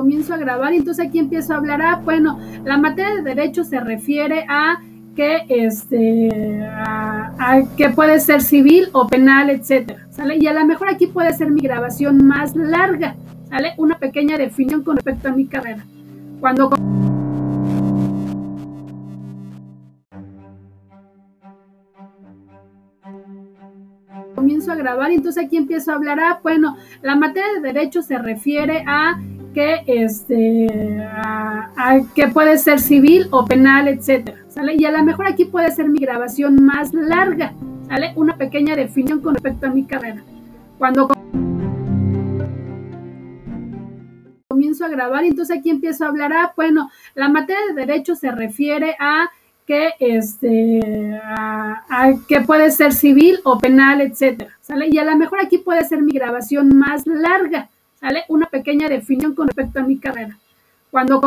comienzo a grabar y entonces aquí empiezo a hablar, ah, bueno, la materia de derecho se refiere a que este a, que puede ser civil o penal, etcétera, ¿sale? Y a lo mejor aquí puede ser mi grabación más larga, ¿sale? Una pequeña definición con respecto a mi carrera. Cuando comienzo a grabar y entonces aquí empiezo a hablar, ah, bueno, la materia de derecho se refiere a que este que puede ser civil o penal, etcétera, ¿sale? Y a lo mejor aquí puede ser mi grabación más larga, ¿sale? Una pequeña definición con respecto a mi carrera. Cuando comienzo a grabar y entonces aquí empiezo a hablar, ah, bueno, la materia de derecho se refiere a que este que puede ser civil o penal, etcétera. Y a lo mejor aquí puede ser mi grabación más larga, ¿sale? Una pequeña definición con respecto a mi carrera. Cuando